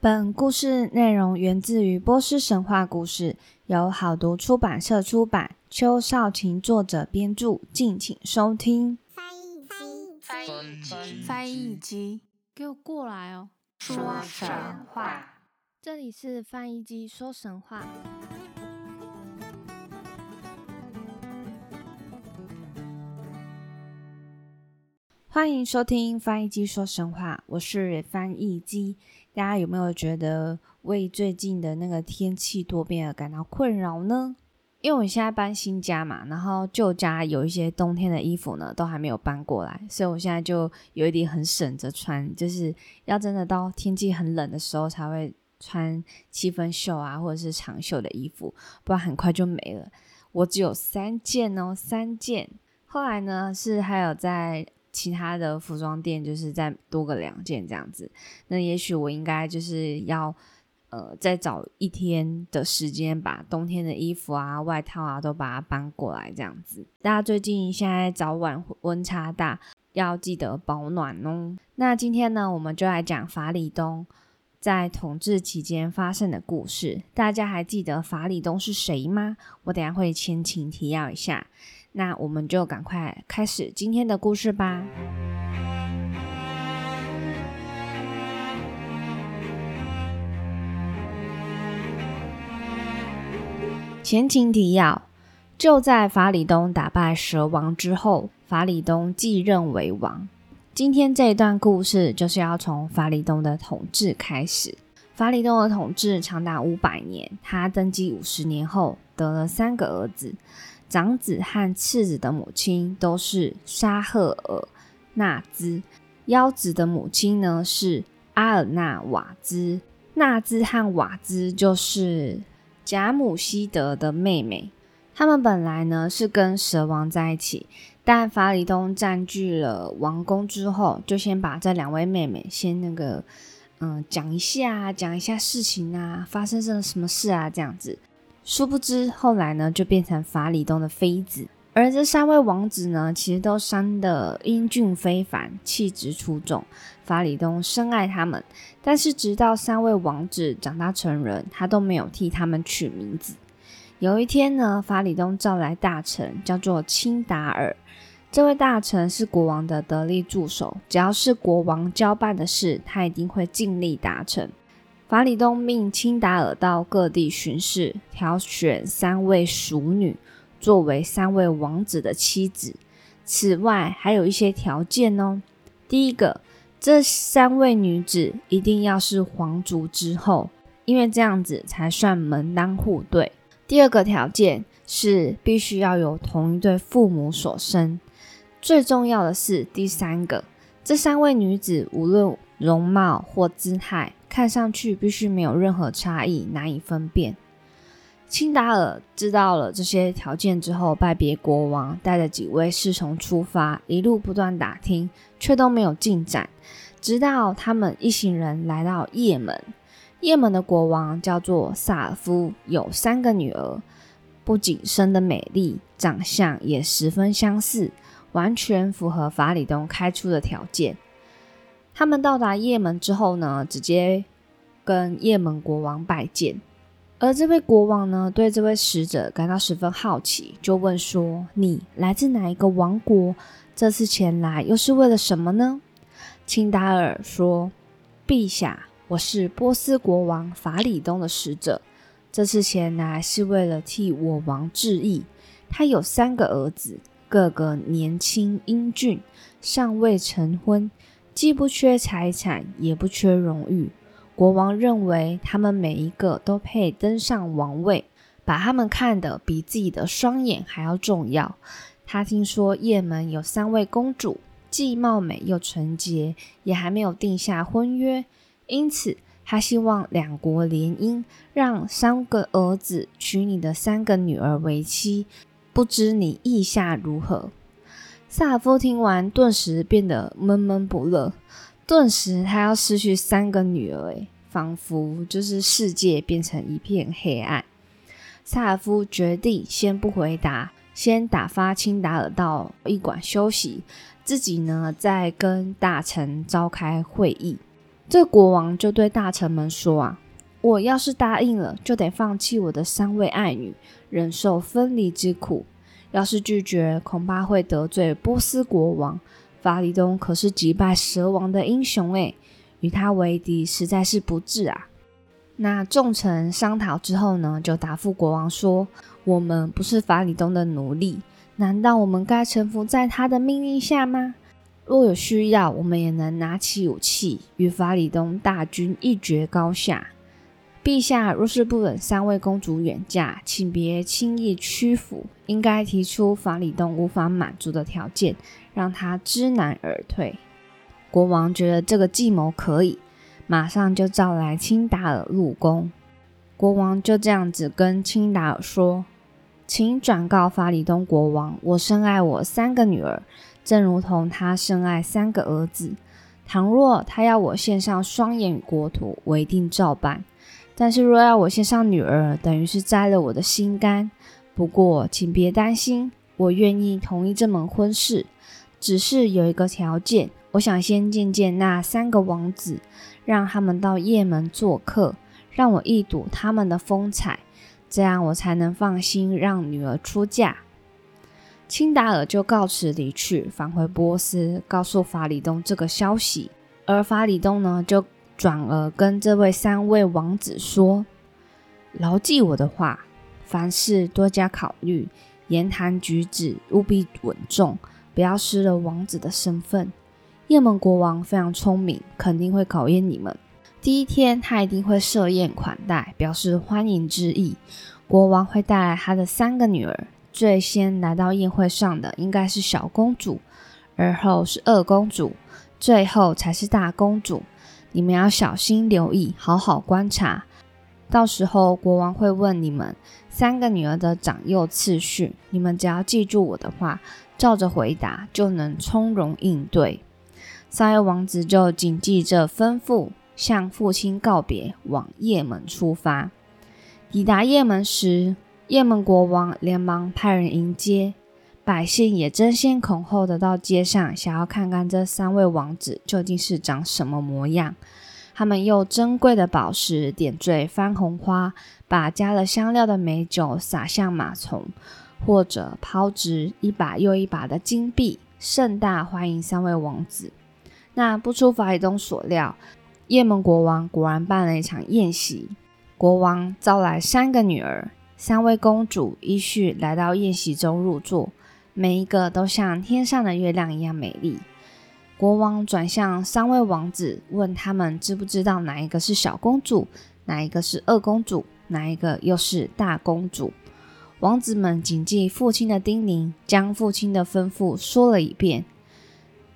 本故事内容源自于波斯神话故事，由好读出版社出版，邱少晴作者编著，敬请收听。翻译机，翻译机，翻译机，给我过来哦！说神话。这里是翻译机说神话。欢迎收听翻译机说神话，我是翻译机。大家有没有觉得为最近的那个天气多变而感到困扰呢？因为我现在搬新家嘛，然后旧家有一些冬天的衣服呢，都还没有搬过来，所以我现在就有一点很省着穿，就是要真的到天气很冷的时候才会穿七分袖啊，或者是长袖的衣服，不然很快就没了。我只有三件哦，三件。后来呢，是还有在。其他的服装店就是再多个两件这样子，那也许我应该就是要呃再找一天的时间，把冬天的衣服啊、外套啊都把它搬过来这样子。大家最近现在早晚温差大，要记得保暖哦。那今天呢，我们就来讲法里东在统治期间发生的故事。大家还记得法里东是谁吗？我等下会前情提要一下。那我们就赶快开始今天的故事吧。前情提要：就在法里东打败蛇王之后，法里东继任为王。今天这一段故事就是要从法里东的统治开始。法里东的统治长达五百年，他登基五十年后，得了三个儿子。长子和次子的母亲都是沙赫尔纳兹，幺子的母亲呢是阿尔纳瓦兹。纳兹和瓦兹就是贾姆希德的妹妹。他们本来呢是跟蛇王在一起，但法里东占据了王宫之后，就先把这两位妹妹先那个嗯讲一下，讲一下事情啊，发生了什么事啊，这样子。殊不知，后来呢，就变成法里东的妃子。而这三位王子呢，其实都生得英俊非凡，气质出众。法里东深爱他们，但是直到三位王子长大成人，他都没有替他们取名字。有一天呢，法里东召来大臣，叫做钦达尔。这位大臣是国王的得力助手，只要是国王交办的事，他一定会尽力达成。法里东命钦达尔到各地巡视，挑选三位淑女作为三位王子的妻子。此外，还有一些条件哦。第一个，这三位女子一定要是皇族之后，因为这样子才算门当户对。第二个条件是必须要有同一对父母所生。最重要的是第三个，这三位女子无论容貌或姿态。看上去必须没有任何差异，难以分辨。钦达尔知道了这些条件之后，拜别国王，带着几位侍从出发，一路不断打听，却都没有进展。直到他们一行人来到也门，也门的国王叫做萨尔夫，有三个女儿，不仅生得美丽，长相也十分相似，完全符合法里东开出的条件。他们到达也门之后呢，直接跟也门国王拜见。而这位国王呢，对这位使者感到十分好奇，就问说：“你来自哪一个王国？这次前来又是为了什么呢？”钦达尔说：“陛下，我是波斯国王法里东的使者，这次前来是为了替我王致意。他有三个儿子，个个年轻英俊，尚未成婚。”既不缺财产，也不缺荣誉。国王认为他们每一个都配登上王位，把他们看得比自己的双眼还要重要。他听说也门有三位公主，既貌美又纯洁，也还没有定下婚约，因此他希望两国联姻，让三个儿子娶你的三个女儿为妻。不知你意下如何？萨尔夫听完，顿时变得闷闷不乐。顿时，他要失去三个女儿，诶，仿佛就是世界变成一片黑暗。萨尔夫决定先不回答，先打发钦达尔到驿馆休息，自己呢再跟大臣召开会议。这国王就对大臣们说：“啊，我要是答应了，就得放弃我的三位爱女，忍受分离之苦；要是拒绝，恐怕会得罪波斯国王。法里东可是击败蛇王的英雄诶，与他为敌实在是不智啊。”那众臣商讨之后呢，就答复国王说：“我们不是法里东的奴隶，难道我们该臣服在他的命令下吗？若有需要，我们也能拿起武器，与法里东大军一决高下。陛下若是不忍三位公主远嫁，请别轻易屈服，应该提出法里东无法满足的条件，让他知难而退。”国王觉得这个计谋可以。马上就召来青达尔入宫，国王就这样子跟青达尔说：“请转告法里东国王，我深爱我三个女儿，正如同他深爱三个儿子。倘若他要我献上双眼与国土，我一定照办；但是若要我献上女儿，等于是摘了我的心肝。不过，请别担心，我愿意同意这门婚事，只是有一个条件，我想先见见那三个王子。”让他们到雁门做客，让我一睹他们的风采，这样我才能放心让女儿出嫁。青达尔就告辞离去，返回波斯，告诉法里东这个消息。而法里东呢，就转而跟这位三位王子说：“牢记我的话，凡事多加考虑，言谈举止务必稳重，不要失了王子的身份。”雁门国王非常聪明，肯定会考验你们。第一天，他一定会设宴款待，表示欢迎之意。国王会带来他的三个女儿，最先来到宴会上的应该是小公主，而后是二公主，最后才是大公主。你们要小心留意，好好观察。到时候，国王会问你们三个女儿的长幼次序，你们只要记住我的话，照着回答，就能从容应对。三位王子就谨记着吩咐，向父亲告别，往雁门出发。抵达雁门时，雁门国王连忙派人迎接，百姓也争先恐后的到街上，想要看看这三位王子究竟是长什么模样。他们用珍贵的宝石点缀番红花，把加了香料的美酒洒向马丛，或者抛掷一把又一把的金币，盛大欢迎三位王子。那不出法海东所料，雁门国王果然办了一场宴席。国王招来三个女儿，三位公主依序来到宴席中入座，每一个都像天上的月亮一样美丽。国王转向三位王子，问他们知不知道哪一个是小公主，哪一个是二公主，哪一个又是大公主。王子们谨记父亲的叮咛，将父亲的吩咐说了一遍。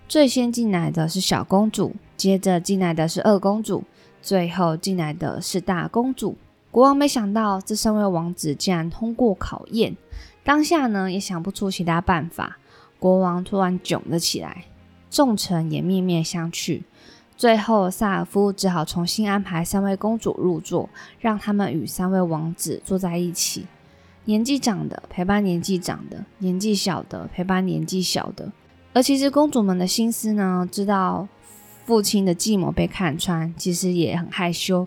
最先进来的是小公主，接着进来的是二公主，最后进来的是大公主。国王没想到这三位王子竟然通过考验，当下呢也想不出其他办法。国王突然窘了起来，众臣也面面相觑。最后，萨尔夫只好重新安排三位公主入座，让他们与三位王子坐在一起。年纪长的陪伴年纪长的，年纪小的陪伴年纪小的。而其实公主们的心思呢，知道父亲的计谋被看穿，其实也很害羞。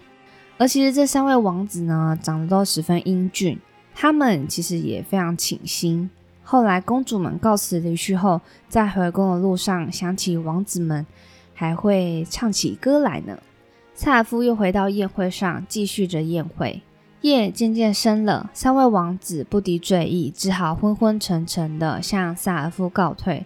而其实这三位王子呢，长得都十分英俊，他们其实也非常倾心。后来公主们告辞离去后，在回宫的路上，想起王子们还会唱起歌来呢。萨尔夫又回到宴会上，继续着宴会。夜渐渐深了，三位王子不敌醉意，只好昏昏沉沉的向萨尔夫告退。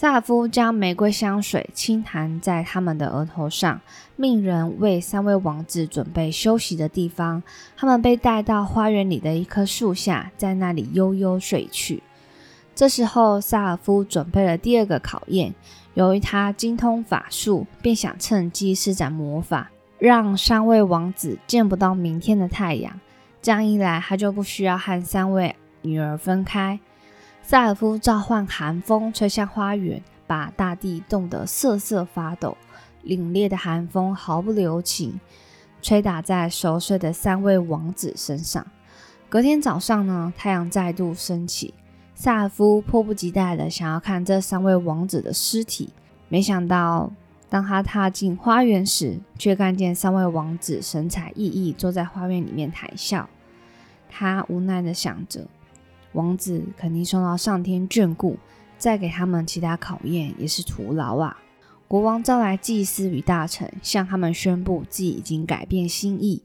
萨尔夫将玫瑰香水轻弹在他们的额头上，命人为三位王子准备休息的地方。他们被带到花园里的一棵树下，在那里悠悠睡去。这时候，萨尔夫准备了第二个考验。由于他精通法术，便想趁机施展魔法，让三位王子见不到明天的太阳。这样一来，他就不需要和三位女儿分开。萨尔夫召唤寒风吹向花园，把大地冻得瑟瑟发抖。凛冽的寒风毫不留情，吹打在熟睡的三位王子身上。隔天早上呢，太阳再度升起。萨尔夫迫不及待地想要看这三位王子的尸体，没想到当他踏进花园时，却看见三位王子神采奕奕坐在花园里面谈笑。他无奈的想着，王子肯定受到上天眷顾，再给他们其他考验也是徒劳啊。国王召来祭司与大臣，向他们宣布自己已经改变心意，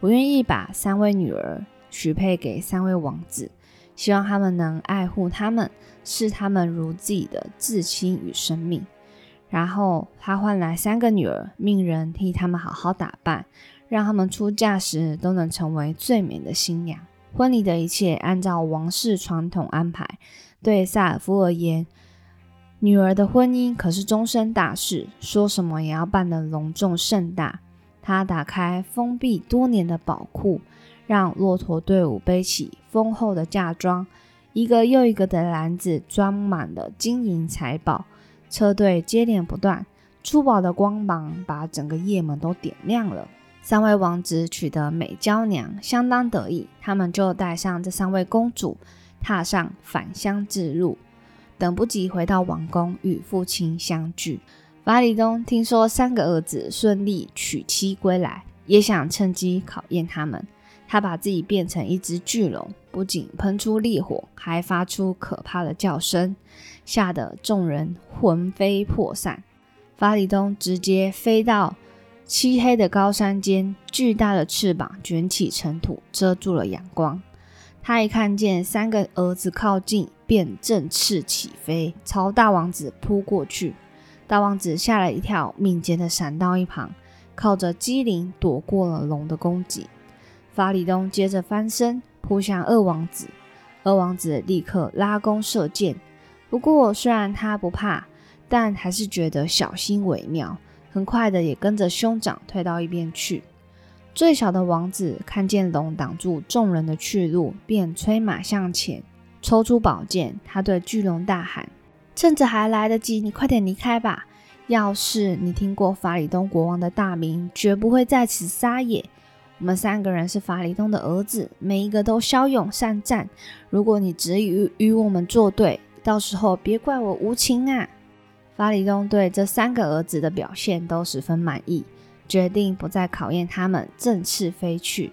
我愿意把三位女儿许配给三位王子，希望他们能爱护他们，视他们如自己的至亲与生命。然后他换来三个女儿，命人替他们好好打扮，让他们出嫁时都能成为最美的新娘。婚礼的一切按照王室传统安排。对萨尔夫而言，女儿的婚姻可是终身大事，说什么也要办得隆重盛大。他打开封闭多年的宝库，让骆驼队伍背起丰厚的嫁妆，一个又一个的篮子装满了金银财宝。车队接连不断，珠宝的光芒把整个夜门都点亮了。三位王子娶得美娇娘，相当得意。他们就带上这三位公主，踏上返乡之路，等不及回到王宫与父亲相聚。法里东听说三个儿子顺利娶妻归来，也想趁机考验他们。他把自己变成一只巨龙，不仅喷出烈火，还发出可怕的叫声。吓得众人魂飞魄散，法里东直接飞到漆黑的高山间，巨大的翅膀卷起尘土，遮住了阳光。他一看见三个儿子靠近，便振翅起飞，朝大王子扑过去。大王子吓了一跳，敏捷地闪到一旁，靠着机灵躲过了龙的攻击。法里东接着翻身扑向二王子，二王子立刻拉弓射箭。不过，虽然他不怕，但还是觉得小心为妙。很快的，也跟着兄长退到一边去。最小的王子看见龙挡住众人的去路，便催马向前，抽出宝剑。他对巨龙大喊：“趁着还来得及，你快点离开吧！要是你听过法里东国王的大名，绝不会在此撒野。我们三个人是法里东的儿子，每一个都骁勇善战。如果你执意与与我们作对，到时候别怪我无情啊！法里东对这三个儿子的表现都十分满意，决定不再考验他们，振翅飞去。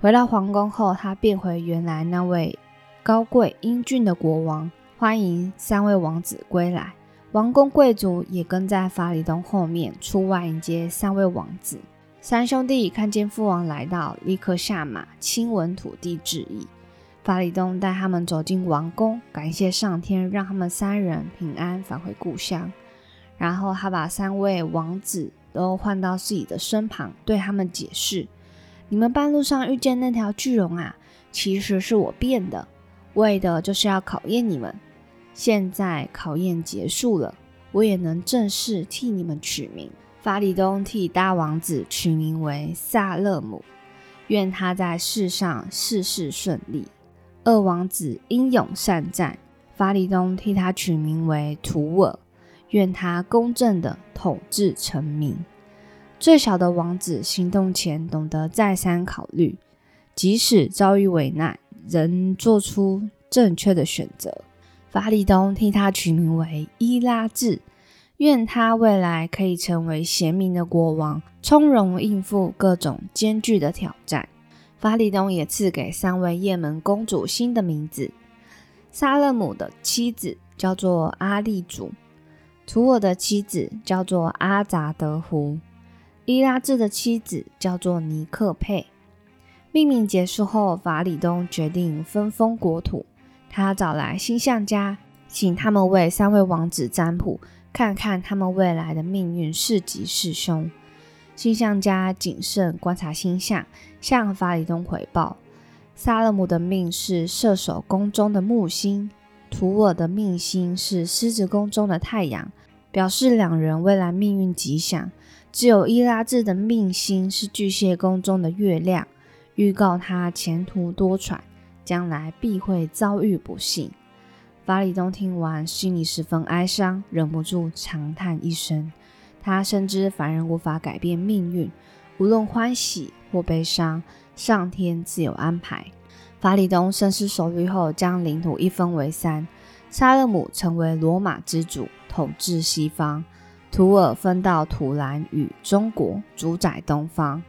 回到皇宫后，他变回原来那位高贵英俊的国王，欢迎三位王子归来。王公贵族也跟在法里东后面出外迎接三位王子。三兄弟看见父王来到，立刻下马亲吻土地致意。法里东带他们走进王宫，感谢上天让他们三人平安返回故乡。然后他把三位王子都换到自己的身旁，对他们解释：“你们半路上遇见那条巨龙啊，其实是我变的，为的就是要考验你们。现在考验结束了，我也能正式替你们取名。法里东替大王子取名为萨勒姆，愿他在世上事事顺利。”二王子英勇善战，法里东替他取名为图尔，愿他公正的统治臣民。最小的王子行动前懂得再三考虑，即使遭遇危难，仍做出正确的选择。法里东替他取名为伊拉治，愿他未来可以成为贤明的国王，从容应付各种艰巨的挑战。法里东也赐给三位雁门公主新的名字。沙勒姆的妻子叫做阿利祖，图尔的妻子叫做阿扎德胡，伊拉治的妻子叫做尼克佩。命名结束后，法里东决定分封国土。他找来星象家，请他们为三位王子占卜，看看他们未来的命运是吉是凶。星象家谨慎观察星象，向法里东回报：萨勒姆的命是射手宫中的木星，图尔的命星是狮子宫中的太阳，表示两人未来命运吉祥。只有伊拉治的命星是巨蟹宫中的月亮，预告他前途多舛，将来必会遭遇不幸。法里东听完，心里十分哀伤，忍不住长叹一声。他深知凡人无法改变命运，无论欢喜或悲伤，上天自有安排。法里东深思熟虑后，将领土一分为三，沙勒姆成为罗马之主，统治西方；图尔分到土兰与中国，主宰东方。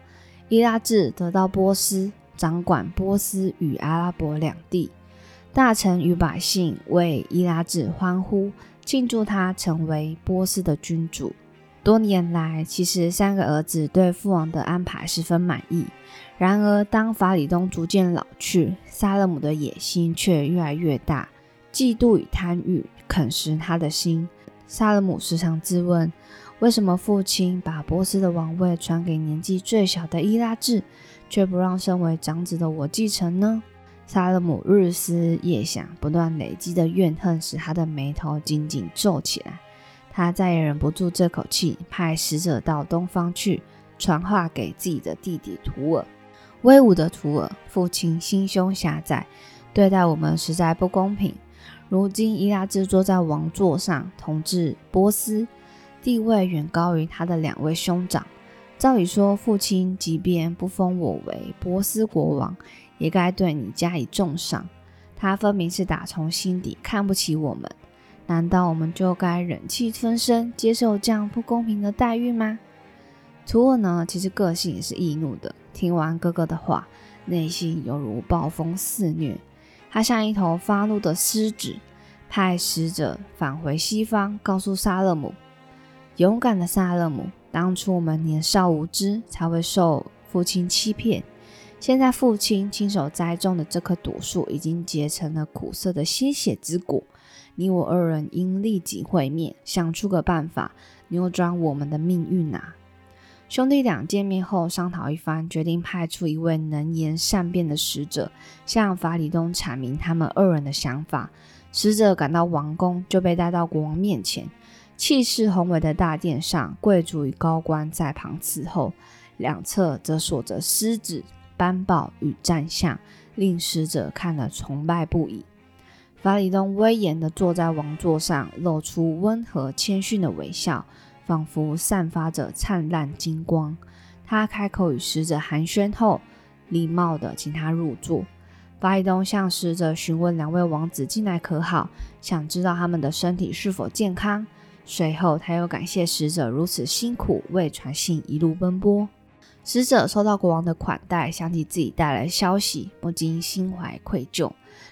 伊拉治得到波斯，掌管波斯与阿拉伯两地。大臣与百姓为伊拉治欢呼，庆祝他成为波斯的君主。多年来，其实三个儿子对父王的安排十分满意。然而，当法里东逐渐老去，萨勒姆的野心却越来越大，嫉妒与贪欲啃食他的心。萨勒姆时常自问：为什么父亲把波斯的王位传给年纪最小的伊拉治，却不让身为长子的我继承呢？萨勒姆日思夜想，不断累积的怨恨使他的眉头紧紧皱起来。他再也忍不住这口气，派使者到东方去传话给自己的弟弟图尔。威武的图尔，父亲心胸狭窄，对待我们实在不公平。如今伊拉兹坐在王座上统治波斯，地位远高于他的两位兄长。照理说，父亲即便不封我为波斯国王，也该对你加以重赏。他分明是打从心底看不起我们，难道我们就该忍气吞声，接受这样不公平的待遇吗？图尔呢，其实个性也是易怒的。听完哥哥的话，内心犹如暴风肆虐。他像一头发怒的狮子，派使者返回西方，告诉萨勒姆：“勇敢的萨勒姆，当初我们年少无知，才会受父亲欺骗。”现在父亲亲手栽种的这棵果树已经结成了苦涩的鲜血之果，你我二人应立即会面，想出个办法扭转我们的命运啊！兄弟俩见面后商讨一番，决定派出一位能言善辩的使者，向法里东阐明他们二人的想法。使者赶到王宫，就被带到国王面前。气势宏伟的大殿上，贵族与高官在旁伺候，两侧则锁着狮子。斑豹与战象，令使者看了崇拜不已。法里东威严地坐在王座上，露出温和谦逊的微笑，仿佛散发着灿烂金光。他开口与使者寒暄后，礼貌地请他入座。法里东向使者询问两位王子近来可好，想知道他们的身体是否健康。随后，他又感谢使者如此辛苦为传信一路奔波。使者收到国王的款待，想起自己带来消息，不禁心怀愧疚。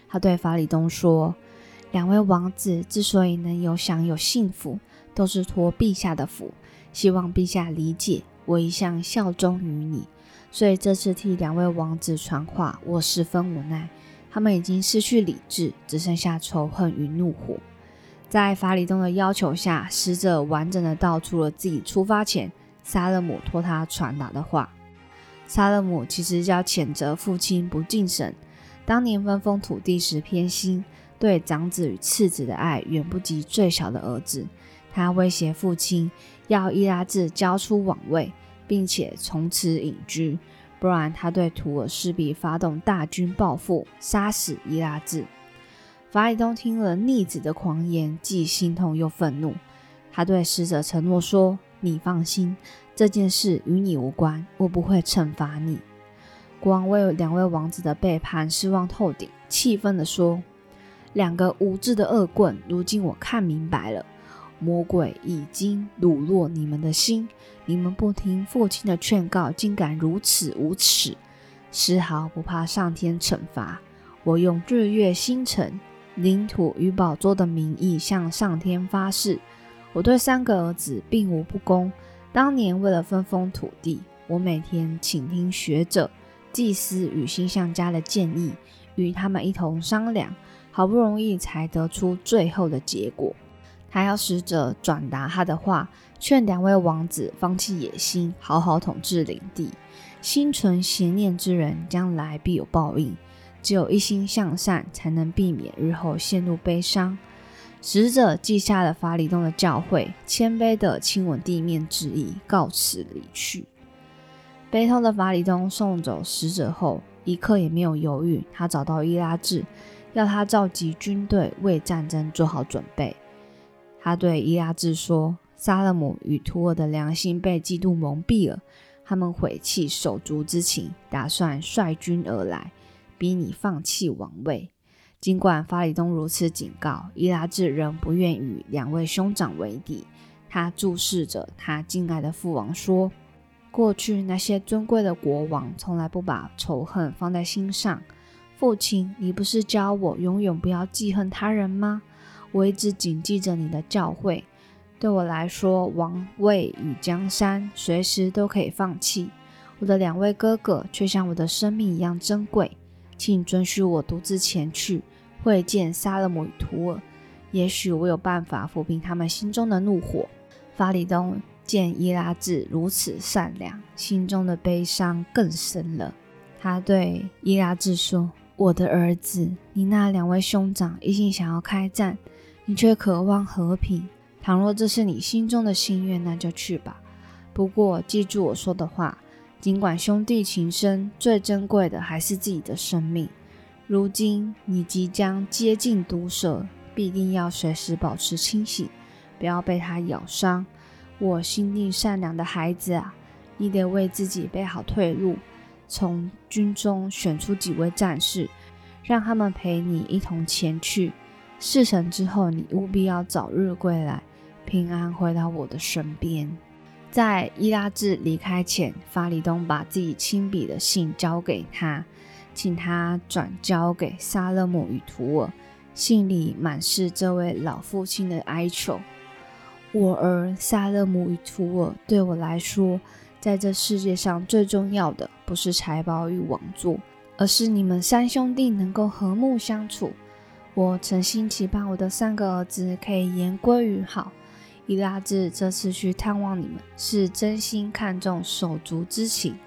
他对法里东说：“两位王子之所以能有享有幸福，都是托陛下的福。希望陛下理解，我一向效忠于你，所以这次替两位王子传话，我十分无奈。他们已经失去理智，只剩下仇恨与怒火。”在法里东的要求下，使者完整的道出了自己出发前。萨勒姆托他传达的话，萨勒姆其实要谴责父亲不敬神，当年分封土地时偏心，对长子与次子的爱远不及最小的儿子。他威胁父亲要伊拉治交出王位，并且从此隐居，不然他对图尔势必发动大军报复，杀死伊拉治。法里东听了逆子的狂言，既心痛又愤怒。他对使者承诺说。你放心，这件事与你无关，我不会惩罚你。国王为两位王子的背叛失望透顶，气愤地说：“两个无知的恶棍，如今我看明白了，魔鬼已经掳落你们的心。你们不听父亲的劝告，竟敢如此无耻，丝毫不怕上天惩罚。我用日月星辰、领土与宝座的名义向上天发誓。”我对三个儿子并无不公。当年为了分封土地，我每天倾听学者、祭司与星象家的建议，与他们一同商量，好不容易才得出最后的结果。他要使者转达他的话，劝两位王子放弃野心，好好统治领地。心存邪念之人，将来必有报应。只有一心向善，才能避免日后陷入悲伤。使者记下了法里东的教诲，谦卑地亲吻地面致意，告辞离去。悲痛的法里东送走使者后，一刻也没有犹豫，他找到伊拉治，要他召集军队，为战争做好准备。他对伊拉治说：“萨勒姆与图尔的良心被嫉妒蒙蔽了，他们悔弃手足之情，打算率军而来，逼你放弃王位。”尽管法里东如此警告，伊拉治仍不愿与两位兄长为敌。他注视着他敬爱的父王说：“过去那些尊贵的国王从来不把仇恨放在心上。父亲，你不是教我永远不要记恨他人吗？我一直谨记着你的教诲。对我来说，王位与江山随时都可以放弃。我的两位哥哥却像我的生命一样珍贵，请准许我独自前去会见萨勒姆与图尔。也许我有办法抚平他们心中的怒火。”法里东见伊拉治如此善良，心中的悲伤更深了。他对伊拉治说：“我的儿子，你那两位兄长一心想要开战，你却渴望和平。倘若这是你心中的心愿，那就去吧。不过记住我说的话，尽管兄弟情深，最珍贵的还是自己的生命。如今你即将接近毒蛇，必定要随时保持清醒。”不要被它咬伤，我心地善良的孩子啊！你得为自己备好退路，从军中选出几位战士，让他们陪你一同前去。事成之后，你务必要早日归来，平安回到我的身边。在伊拉治离开前，法里东把自己亲笔的信交给他，请他转交给萨勒姆与图尔。信里满是这位老父亲的哀求。我儿萨勒姆与图尔对我来说，在这世界上最重要的不是财宝与王座，而是你们三兄弟能够和睦相处。我诚心期盼我的三个儿子可以言归于好。伊拉治这次去探望你们，是真心看重手足之情。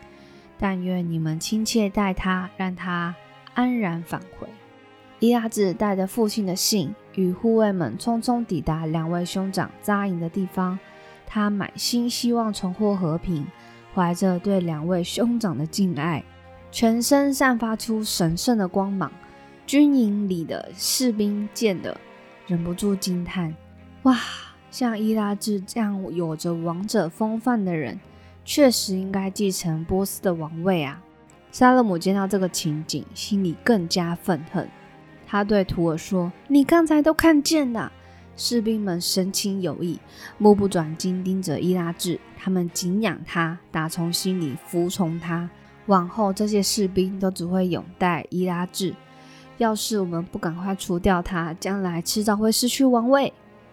但愿你们亲切待他，让他安然返回。伊拉治带着父亲的信。与护卫们匆匆抵达两位兄长扎营的地方，他满心希望重获和平，怀着对两位兄长的敬爱，全身散发出神圣的光芒。军营里的士兵见了，忍不住惊叹：“哇，像伊拉治这样有着王者风范的人，确实应该继承波斯的王位啊！”沙勒姆见到这个情景，心里更加愤恨。他对图尔说：“你刚才都看见了。”士兵们神情有异，目不转睛盯着伊拉治。他们敬仰他，打从心里服从他。往后，这些士兵都只会拥戴伊拉治。要是我们不赶快除掉他，将来迟早会失去王位。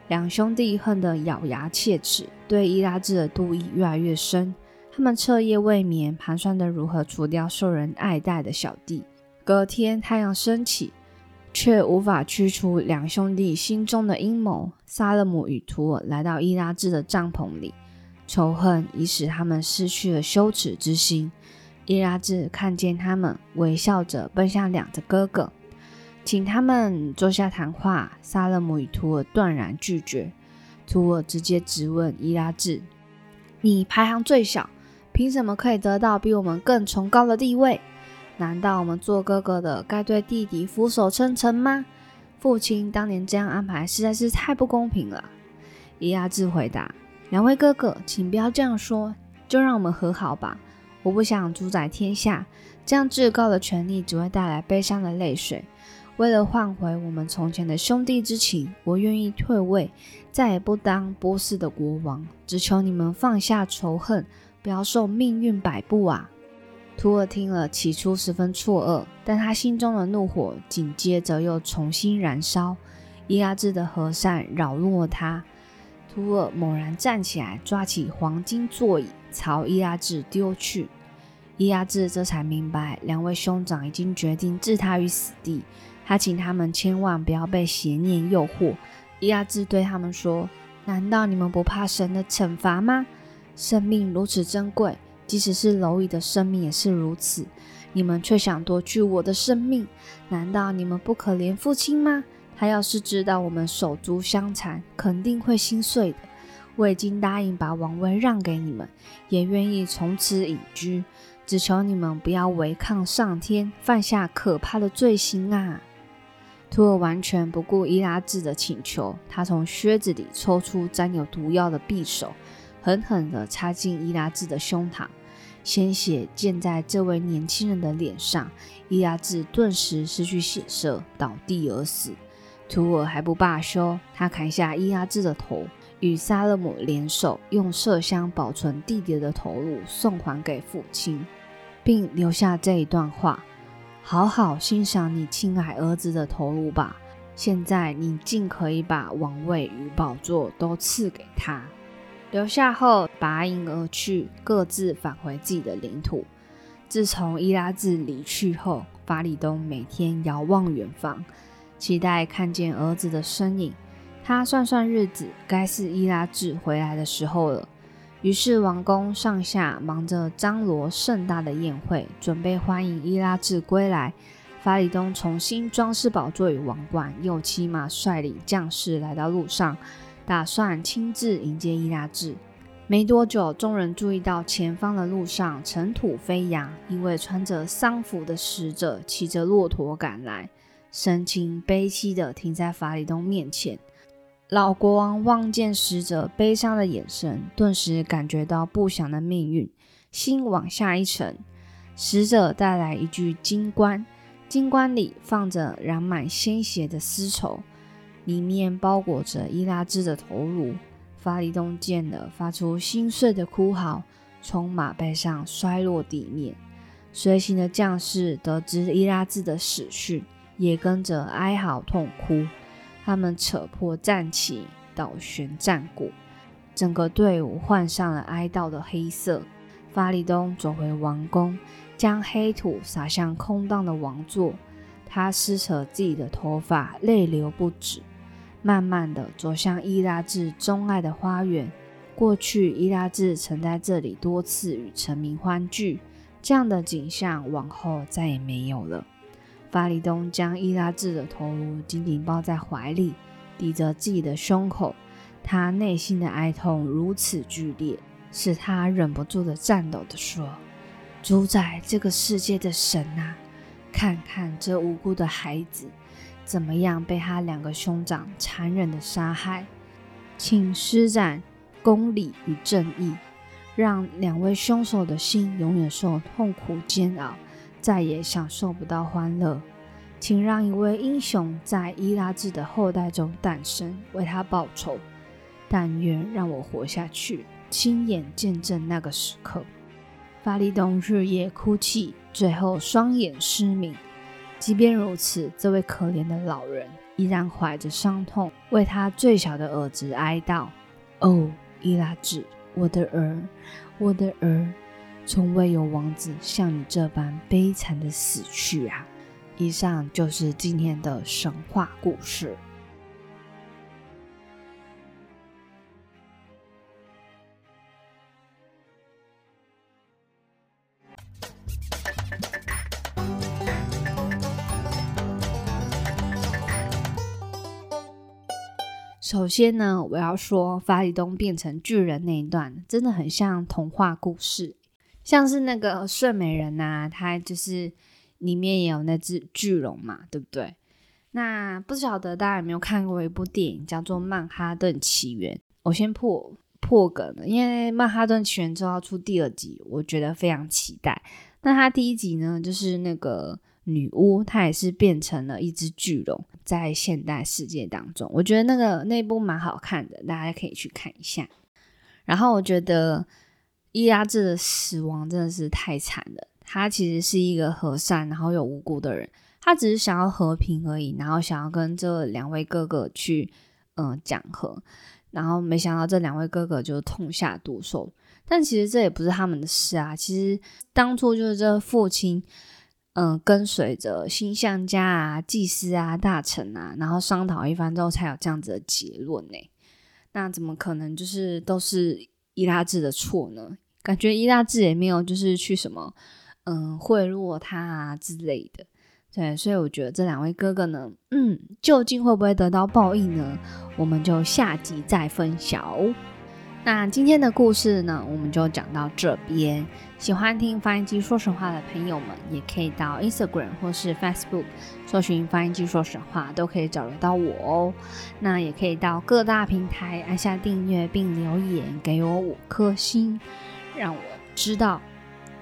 两兄弟恨得咬牙切齿，对伊拉治的妒意越来越深。他们彻夜未眠，盘算着如何除掉受人爱戴的小弟。隔天，太阳升起。却无法驱除两兄弟心中的阴谋。萨勒姆与图尔来到伊拉治的帐篷里，仇恨已使他们失去了羞耻之心。伊拉治看见他们，微笑着奔向两个哥哥，请他们坐下谈话。萨勒姆与图尔断然拒绝。图尔直接质问伊拉治：“你排行最小，凭什么可以得到比我们更崇高的地位？”难道我们做哥哥的该对弟弟俯首称臣吗？父亲当年这样安排实在是太不公平了。伊亚治回答：“两位哥哥，请不要这样说，就让我们和好吧。我不想主宰天下，这样至高的权利只会带来悲伤的泪水。为了换回我们从前的兄弟之情，我愿意退位，再也不当波斯的国王。只求你们放下仇恨，不要受命运摆布啊！”图尔听了，起初十分错愕，但他心中的怒火紧接着又重新燃烧。伊拉治的和善扰怒了他，图尔猛然站起来，抓起黄金座椅朝伊拉治丢去。伊拉治这才明白，两位兄长已经决定置他于死地。他请他们千万不要被邪念诱惑。伊拉治对他们说：“难道你们不怕神的惩罚吗？生命如此珍贵。”即使是蝼蚁的生命也是如此，你们却想夺去我的生命？难道你们不可怜父亲吗？他要是知道我们手足相残，肯定会心碎的。我已经答应把王位让给你们，也愿意从此隐居，只求你们不要违抗上天，犯下可怕的罪行啊！图尔完全不顾伊拉治的请求，他从靴子里抽出沾有毒药的匕首。狠狠地插进伊拉兹的胸膛，鲜血溅在这位年轻人的脸上，伊拉兹顿时失去血色，倒地而死。图尔还不罢休，他砍下伊拉兹的头，与萨勒姆联手，用麝香保存弟弟的头颅，送还给父亲，并留下这一段话：“好好欣赏你亲爱儿子的头颅吧。现在你尽可以把王位与宝座都赐给他。”留下后，拔营而去，各自返回自己的领土。自从伊拉治离去后，法里东每天遥望远方，期待看见儿子的身影。他算算日子，该是伊拉治回来的时候了。于是王宫上下忙着张罗盛大的宴会，准备欢迎伊拉治归来。法里东重新装饰宝座与王冠，又骑马率领将士来到路上。打算亲自迎接伊拉治。没多久，众人注意到前方的路上尘土飞扬，一位穿着丧服的使者骑着骆驼赶来，神情悲戚地停在法里东面前。老国王望见使者悲伤的眼神，顿时感觉到不祥的命运，心往下一沉。使者带来一具金棺，金棺里放着染满鲜血的丝绸。里面包裹着伊拉兹的头颅，法里东见了，发出心碎的哭嚎，从马背上摔落地面。随行的将士得知伊拉兹的死讯，也跟着哀嚎痛哭。他们扯破战旗，倒悬战鼓，整个队伍换上了哀悼的黑色。法里东走回王宫，将黑土撒向空荡的王座。他撕扯自己的头发，泪流不止。慢慢的走向伊拉治钟爱的花园。过去，伊拉治曾在这里多次与臣民欢聚，这样的景象往后再也没有了。法里东将伊拉治的头颅紧紧抱在怀里，抵着自己的胸口。他内心的哀痛如此剧烈，使他忍不住的颤抖的说：“主宰这个世界的神啊，看看这无辜的孩子。”怎么样被他两个兄长残忍的杀害？请施展公理与正义，让两位凶手的心永远受痛苦煎熬，再也享受不到欢乐。请让一位英雄在伊拉治的后代中诞生，为他报仇。但愿让我活下去，亲眼见证那个时刻。法利东日夜哭泣，最后双眼失明。即便如此，这位可怜的老人依然怀着伤痛，为他最小的儿子哀悼。哦，伊拉治，我的儿，我的儿，从未有王子像你这般悲惨的死去啊！以上就是今天的神话故事。首先呢，我要说法里东变成巨人那一段，真的很像童话故事，像是那个睡美人呐，它就是里面也有那只巨龙嘛，对不对？那不晓得大家有没有看过一部电影叫做《曼哈顿起源》？我先破破梗了，因为《曼哈顿起源》之后要出第二集，我觉得非常期待。那它第一集呢，就是那个。女巫，她也是变成了一只巨龙，在现代世界当中，我觉得那个那部蛮好看的，大家可以去看一下。然后我觉得伊拉治的死亡真的是太惨了，他其实是一个和善然后又无辜的人，他只是想要和平而已，然后想要跟这两位哥哥去嗯讲和，然后没想到这两位哥哥就痛下毒手，但其实这也不是他们的事啊，其实当初就是这父亲。嗯，跟随着星象家啊、祭司啊、大臣啊，然后商讨一番之后，才有这样子的结论呢。那怎么可能就是都是伊拉治的错呢？感觉伊拉治也没有就是去什么嗯贿赂他啊之类的。对，所以我觉得这两位哥哥呢，嗯，究竟会不会得到报应呢？我们就下集再分享。那今天的故事呢，我们就讲到这边。喜欢听发音机说神话的朋友们，也可以到 Instagram 或是 Facebook 搜寻发音机说神话，都可以找得到我哦。那也可以到各大平台按下订阅并留言给我五颗星，让我知道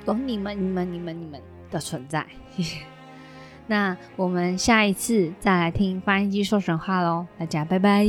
有你们、你们、你们、你们的存在。那我们下一次再来听发音机说神话喽，大家拜拜。